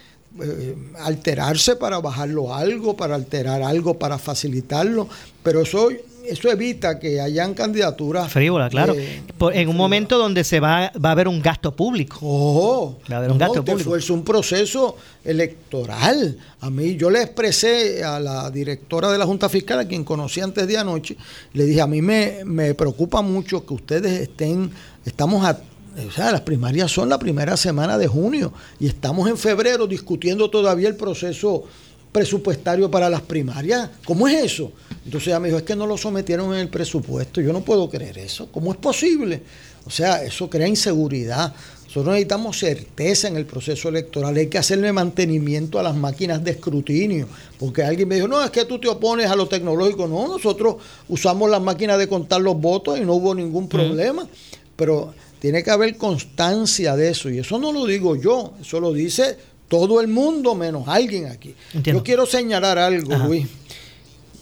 eh, alterarse para bajarlo algo, para alterar algo, para facilitarlo, pero eso eso evita que hayan candidaturas Frívola, claro. eh, Por- en un momento donde se va, va a haber un gasto público. Ojo, Va a haber un no, gasto público. fuerza un proceso electoral. A mí, yo le expresé a la directora de la Junta Fiscal, a quien conocí antes de anoche, le dije, a mí me, me preocupa mucho que ustedes estén, estamos a, o sea, las primarias son la primera semana de junio y estamos en febrero discutiendo todavía el proceso presupuestario para las primarias. ¿Cómo es eso? Entonces ella me dijo, es que no lo sometieron en el presupuesto. Yo no puedo creer eso. ¿Cómo es posible? O sea, eso crea inseguridad. Nosotros necesitamos certeza en el proceso electoral. Hay que hacerle mantenimiento a las máquinas de escrutinio. Porque alguien me dijo, no, es que tú te opones a lo tecnológico. No, nosotros usamos las máquinas de contar los votos y no hubo ningún problema. Pero tiene que haber constancia de eso. Y eso no lo digo yo, eso lo dice todo el mundo menos alguien aquí. Entiendo. Yo quiero señalar algo, Ajá. Luis.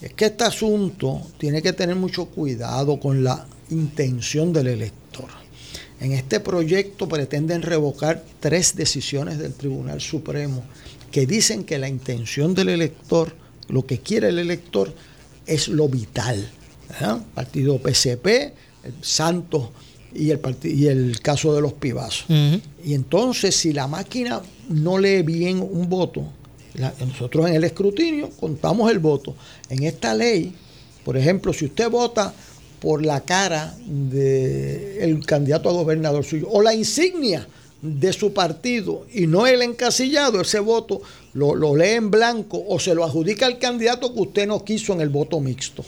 Es que este asunto tiene que tener mucho cuidado con la intención del elector. En este proyecto pretenden revocar tres decisiones del Tribunal Supremo que dicen que la intención del elector, lo que quiere el elector, es lo vital. ¿verdad? Partido PCP, Santos y el, y el caso de los pibazos. Y entonces, si la máquina no lee bien un voto, la- nosotros en el escrutinio contamos el voto. En esta ley, por ejemplo, si usted vota por la cara del candidato a gobernador suyo o la insignia de su partido y no el encasillado, ese voto lo, lo lee en blanco o se lo adjudica al candidato que usted no quiso en el voto mixto.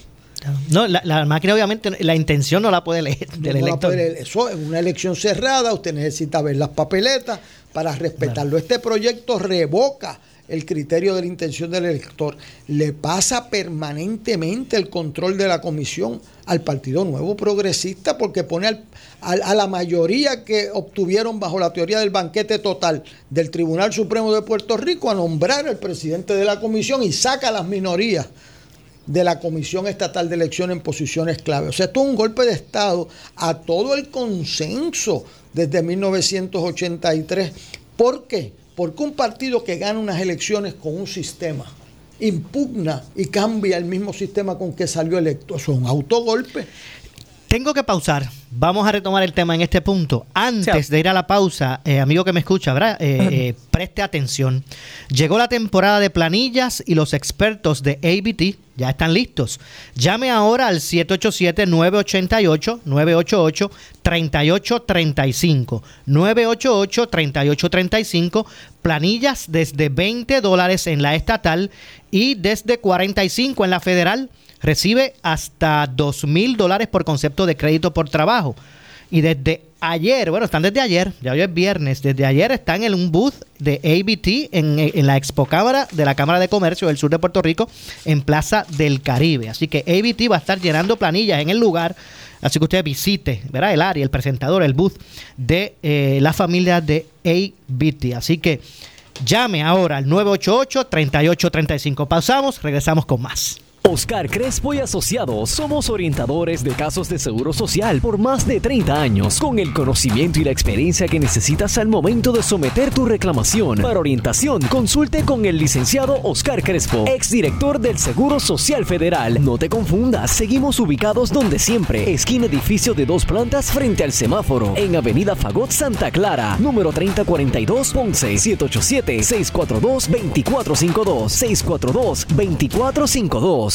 No, la, la máquina obviamente la intención no la puede leer del no elector. puede leer. Eso es una elección cerrada, usted necesita ver las papeletas para respetarlo. Este proyecto revoca el criterio de la intención del elector, le pasa permanentemente el control de la comisión al Partido Nuevo Progresista porque pone al- al- a la mayoría que obtuvieron bajo la teoría del banquete total del Tribunal Supremo de Puerto Rico a nombrar al presidente de la comisión y saca a las minorías de la Comisión Estatal de Elecciones en posiciones clave. O sea, esto es un golpe de Estado a todo el consenso desde 1983. ¿Por qué? Porque un partido que gana unas elecciones con un sistema impugna y cambia el mismo sistema con que salió electo. Eso es un autogolpe. Tengo que pausar. Vamos a retomar el tema en este punto. Antes de ir a la pausa, eh, amigo que me escucha, ¿verdad? Eh, (clears throat) eh, preste atención. Llegó la temporada de planillas y los expertos de ABT ya están listos. Llame ahora al 787-988-988-3835. 988-3835. Planillas desde 20 dólares en la estatal y desde 45 en la federal. Recibe hasta 2 mil dólares por concepto de crédito por trabajo. Y desde ayer, bueno, están desde ayer, ya hoy es viernes, desde ayer están en un booth de ABT en, la Expo Cámara de la Cámara de Comercio del Sur de Puerto Rico en Plaza del Caribe. Así que ABT va a estar llenando planillas en el lugar. Así que usted visite, ¿verdad? El área, el presentador, el booth de eh, la familia de ABT. Así que llame ahora al 988-3835. Pausamos, regresamos con más. Oscar Crespo y Asociados somos orientadores de casos de seguro social por más de 30 años, con el conocimiento y la experiencia que necesitas al momento de someter tu reclamación. Para orientación, consulte con el licenciado Oscar Crespo, exdirector del Seguro Social Federal. No te confundas, seguimos ubicados donde siempre, esquina edificio de dos plantas frente al semáforo, en Avenida Fagot Santa Clara, número 3042 Ponce, 787-642-2452,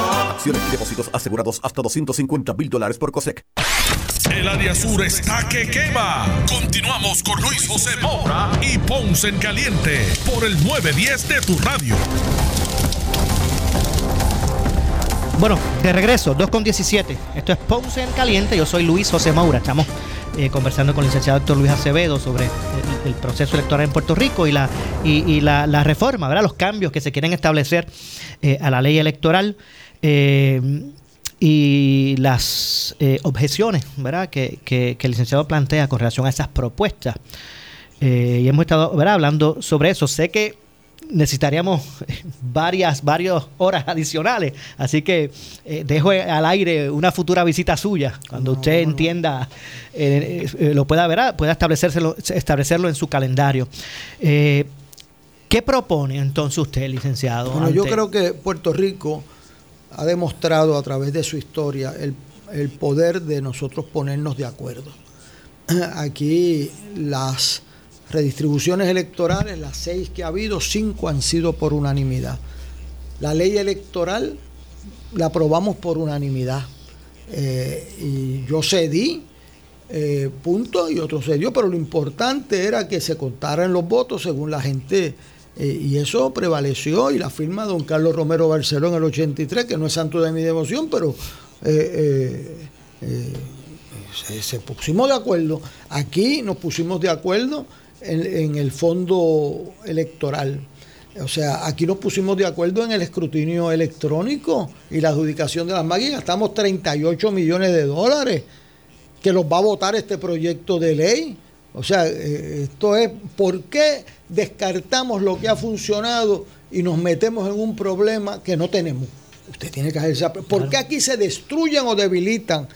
Acciones y depósitos asegurados hasta 250 mil dólares por COSEC. El área sur está que quema. Continuamos con Luis José Moura y Ponce en Caliente por el 910 de tu radio. Bueno, de regreso, 2 con 17. Esto es Ponce en Caliente. Yo soy Luis José Maura. Estamos eh, conversando con el licenciado doctor Luis Acevedo sobre el, el proceso electoral en Puerto Rico y la, y, y la, la reforma, ¿verdad? los cambios que se quieren establecer eh, a la ley electoral. Eh, y las eh, objeciones ¿verdad? Que, que- que el licenciado plantea con relación a esas propuestas. Eh, y hemos estado ¿verdad? hablando sobre eso. Sé que necesitaríamos (laughs) varias, varias horas adicionales, así que eh, dejo al aire una futura visita suya, cuando usted entienda, eh, eh, lo pueda ver, pueda establecérselo, establecerlo en su calendario. Eh, ¿Qué propone entonces usted, licenciado? Bueno, yo creo que Puerto Rico ha demostrado a través de su historia el, el poder de nosotros ponernos de acuerdo. (clears throat) Aquí las redistribuciones electorales, las seis que ha habido, cinco han sido por unanimidad. La ley electoral la aprobamos por unanimidad. Eh, y yo cedí, eh, punto, y otro cedió, pero lo importante era que se contaran los votos según la gente, eh, y eso prevaleció, y la firma don Carlos Romero Barceló en el 83, que no es santo de mi devoción, pero eh, eh, se, se pusimos de acuerdo. Aquí nos pusimos de acuerdo en, en el fondo electoral. O sea, aquí nos pusimos de acuerdo en el escrutinio electrónico y la adjudicación de las máquinas. Gastamos 38 millones de dólares que los va a votar este proyecto de ley. O sea, eh, esto es, ¿por qué descartamos lo que ha funcionado y nos metemos en un problema que no tenemos? Usted tiene que hacerse... ¿Por qué aquí se destruyen o debilitan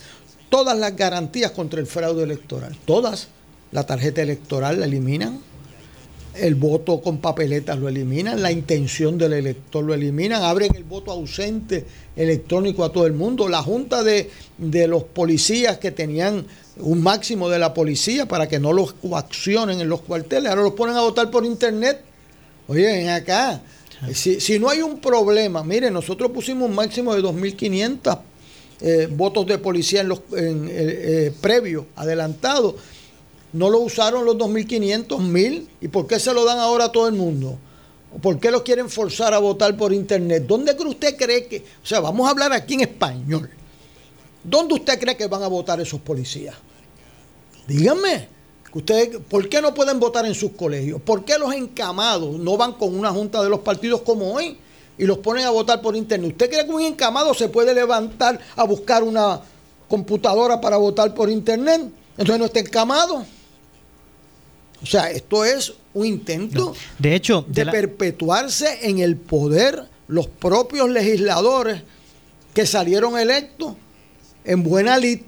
todas las garantías contra el fraude electoral? Todas. La tarjeta electoral la eliminan, el voto con papeletas lo eliminan, la intención del elector lo eliminan, abren el voto ausente electrónico a todo el mundo. La junta de, de los policías que tenían un máximo de la policía para que no los coaccionen en los cuarteles, ahora los ponen a votar por internet. Oye, ven acá. Si, si no hay un problema, mire, nosotros pusimos un máximo de 2.500 eh, votos de policía en los en, eh, eh, previos, adelantados. No lo usaron los 2.500, 1.000. ¿Y por qué se lo dan ahora a todo el mundo? ¿Por qué los quieren forzar a votar por internet? ¿Dónde usted cree que.? O sea, vamos a hablar aquí en español. ¿Dónde usted cree que van a votar esos policías? Díganme. Ustedes, ¿Por qué no pueden votar en sus colegios? ¿Por qué los encamados no van con una junta de los partidos como hoy y los ponen a votar por internet? ¿Usted cree que un encamado se puede levantar a buscar una computadora para votar por internet? Entonces no está encamado. O sea, esto es un intento De hecho, de, de la- perpetuarse en el poder los propios legisladores que salieron electos en buena lid.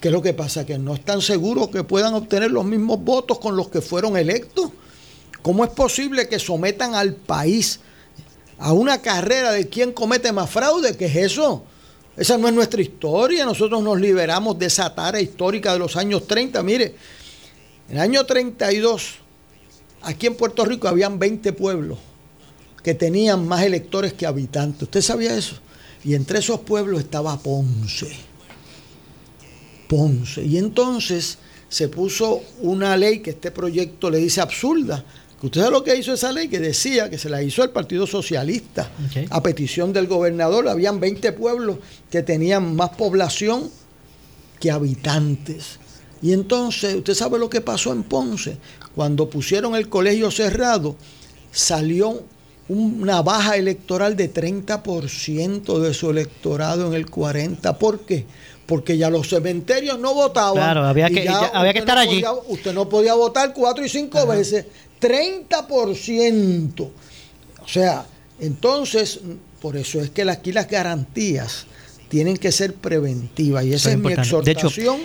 ¿Qué es lo que pasa? Que no están seguros que puedan obtener los mismos votos con los que fueron electos. ¿Cómo es posible que sometan al país a una carrera de quién comete más fraude? ¿Qué es eso? Esa no es nuestra historia. Nosotros nos liberamos de esa tara histórica de los años 30. Mire, en el año 32, aquí en Puerto Rico habían 20 pueblos que tenían más electores que habitantes. ¿Usted sabía eso? Y entre esos pueblos estaba Ponce. Ponce. Y entonces se puso una ley que este proyecto le dice absurda. Que ¿Usted sabe lo que hizo esa ley? Que decía que se la hizo el Partido Socialista a petición del gobernador. Habían 20 pueblos que tenían más población que habitantes. Y entonces, ¿usted sabe lo que pasó en Ponce? Cuando pusieron el colegio cerrado, salió una baja electoral de 30% de su electorado en el 40%. ¿Por qué? Porque ya los cementerios no votaban. Claro, había que- ya ya había que estar no allí. podía- usted no podía votar cuatro y cinco veces. 30%. O sea, entonces, por eso es que aquí las garantías tienen que ser preventivas. Y esa es mi importante. De hecho- exhortación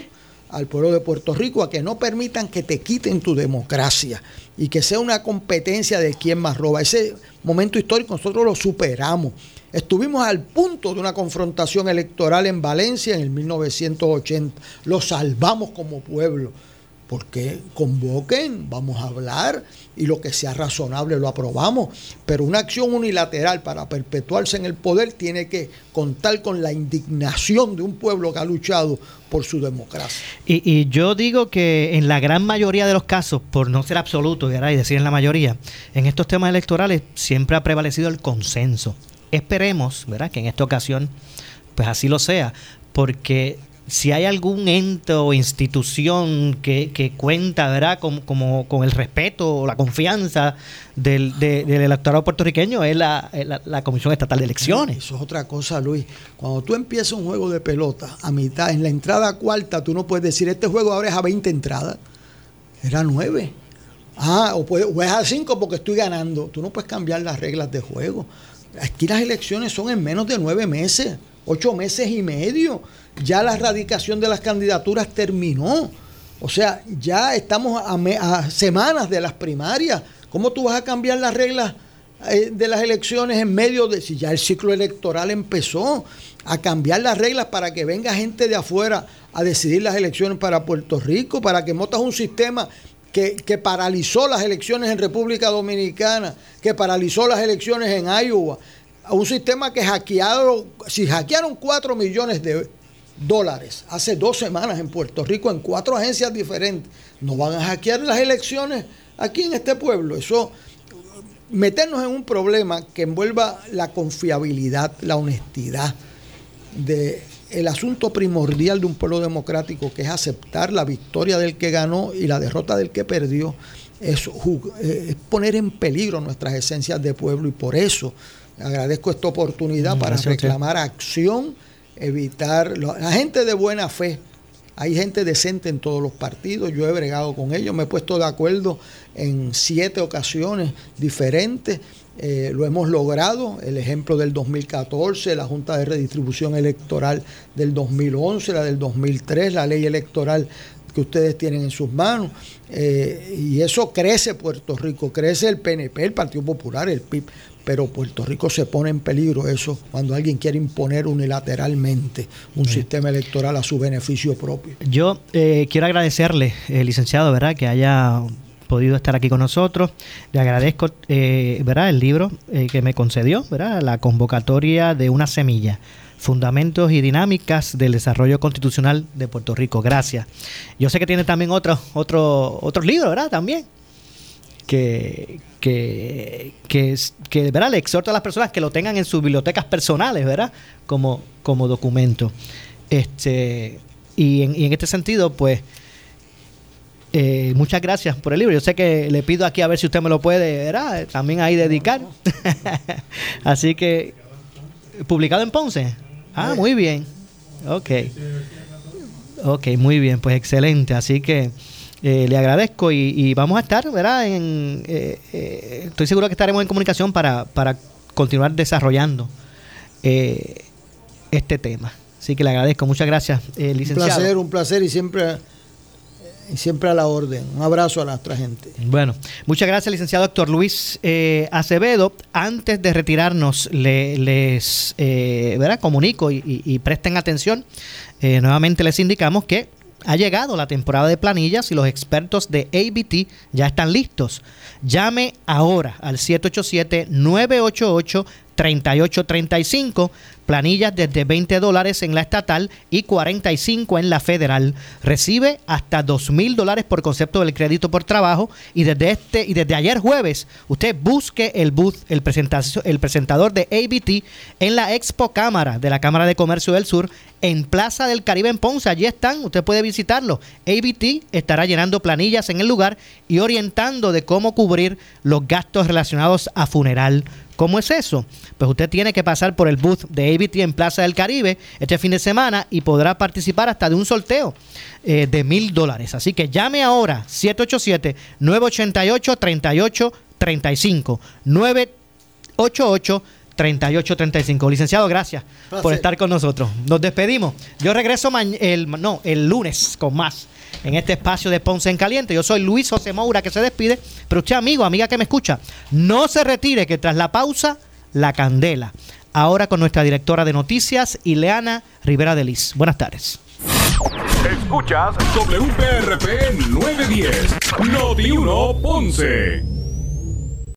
al pueblo de Puerto Rico a que no permitan que te quiten tu democracia y que sea una competencia de quién más roba. Ese momento histórico nosotros lo superamos. Estuvimos al punto de una confrontación electoral en Valencia en el 1980. Lo salvamos como pueblo. Porque convoquen, vamos a hablar y lo que sea razonable lo aprobamos. Pero una acción unilateral para perpetuarse en el poder tiene que contar con la indignación de un pueblo que ha luchado por su democracia. Y, yo digo que en la gran mayoría de los casos, por no ser absoluto ¿verdad? y decir en la mayoría, en estos temas electorales siempre ha prevalecido el consenso. Esperemos, ¿verdad?, que en esta ocasión pues así lo sea, porque si hay algún ente o institución que, que cuenta, ¿verdad? Como, como con el respeto o la confianza del, de- del electorado puertorriqueño es la, es la- la Comisión Estatal de Elecciones. Eso es otra cosa, Luis. Cuando tú empiezas un juego de pelota a mitad, en la entrada cuarta, tú no puedes decir, este juego ahora es a 20 entradas. Era 9. Ah, o, puede- o es a 5 porque estoy ganando. Tú no puedes cambiar las reglas de juego. Aquí las elecciones son en menos de 9 meses, 8 meses y medio. Ya la erradicación de las candidaturas terminó. O sea, ya estamos a semanas de las primarias. ¿Cómo tú vas a cambiar las reglas eh, de las elecciones en medio de, si ya el ciclo electoral empezó, a cambiar las reglas para que venga gente de afuera a decidir las elecciones para Puerto Rico, para que montas un sistema que, que paralizó las elecciones en República Dominicana, que paralizó las elecciones en Iowa, a un sistema que hackearon, si hackearon 4 millones de dólares hace dos semanas en Puerto Rico en cuatro agencias diferentes, no van a hackear las elecciones aquí en este pueblo. Eso meternos en un problema que envuelva la confiabilidad, la honestidad de asunto primordial de un pueblo democrático que es aceptar la victoria del que ganó y la derrota del que perdió es, eh, es poner en peligro nuestras esencias de pueblo y por eso agradezco esta oportunidad Mm, para reclamar acción, evitar lo- la gente de buena fe. Hay gente decente en todos los partidos, yo he bregado con ellos, me he puesto de acuerdo en siete ocasiones diferentes, eh, lo hemos logrado, el ejemplo del 2014, la Junta de Redistribución Electoral del 2011, la del 2003, la ley electoral que ustedes tienen en sus manos, eh, y eso crece Puerto Rico, crece el PNP, el Partido Popular, el PIB, pero Puerto Rico se pone en peligro eso cuando alguien quiere imponer unilateralmente un sistema electoral a su beneficio propio. Yo eh, quiero agradecerle, eh, licenciado, ¿verdad?, que haya podido estar aquí con nosotros. Le agradezco, eh, ¿verdad?, el libro eh, que me concedió, ¿verdad?, la convocatoria de una semilla. Fundamentos y dinámicas del desarrollo constitucional de Puerto Rico. Gracias. Yo sé que tiene también otros otro, otros libros, ¿verdad? También. Que, que, que, que, ¿verdad? le exhorto a las personas que lo tengan en sus bibliotecas personales, ¿verdad? Como, como documento. Este, y, en, y en este sentido, pues, eh, muchas gracias por el libro. Yo sé que le pido aquí a ver si usted me lo puede, ¿verdad? También ahí dedicar. (laughs) Así que, publicado en Ponce. Ah, muy bien. Ok. Ok, muy bien, pues excelente. Así que eh, le agradezco y, y vamos a estar, ¿verdad? En, eh, eh, estoy seguro que estaremos en comunicación para, para continuar desarrollando eh, este tema. Así que le agradezco. Muchas gracias, eh, Un licenciado. placer, un placer y siempre, y siempre a la orden. Un abrazo a nuestra gente. Bueno, muchas gracias, licenciado doctor Luis eh, Acevedo. Antes de retirarnos, le- les eh, ¿verdad? comunico y, y- y presten atención. Eh, nuevamente les indicamos que ha llegado la temporada de planillas y los expertos de ABT ya están listos. Llame ahora al 787-988-3835. Planillas desde 20 dólares en la estatal y 45 en la federal. Recibe hasta 2 mil dólares por concepto del crédito por trabajo. Y desde este y desde ayer jueves, usted busque el booth, el, el presentador de ABT en la Expo Cámara de la Cámara de Comercio del Sur en Plaza del Caribe en Ponce. Allí están, usted puede visitarlo. ABT estará llenando planillas en el lugar y orientando de cómo cubrir los gastos relacionados a funeral. ¿Cómo es eso? Pues usted tiene que pasar por el booth de ABT en Plaza del Caribe este fin de semana y podrá participar hasta de un sorteo eh, de mil dólares. Así que llame ahora 787-988-3835. 988 3835. Licenciado, gracias por estar con nosotros. Nos despedimos. Yo regreso el, no, el lunes con más en este espacio de Ponce en Caliente. Yo soy Luis José Moura que se despide, pero usted amigo, amiga que me escucha, no se retire que tras la pausa, la candela. Ahora con nuestra directora de noticias, Ileana Rivera de Liz. Buenas tardes. Escuchas WPRP 910, Noti 1 Ponce.